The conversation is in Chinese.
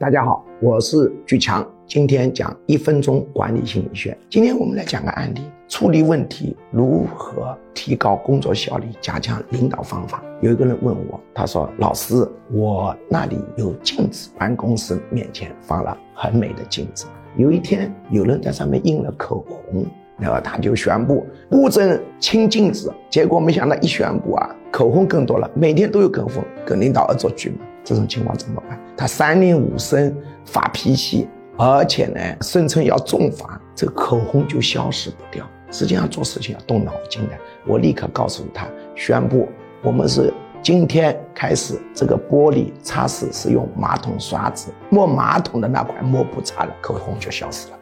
大家好，我是巨强，今天讲一分钟管理心理学。今天我们来讲个案例，处理问题如何提高工作效率，加强领导方法。有一个人问我，他说：“老师，我那里有镜子，办公室面前放了很美的镜子。有一天，有人在上面印了口红，然后他就宣布不准清镜子。结果没想到一宣布啊，口红更多了，每天都有口红，跟领导恶作剧嘛。”这种情况怎么办？他三令五申发脾气，而且呢，声称要重罚，这个口红就消失不掉。实际上做事情要动脑筋的。我立刻告诉他，宣布我们是今天开始，这个玻璃擦拭是用马桶刷子，抹马桶的那块抹布擦了，口红就消失了。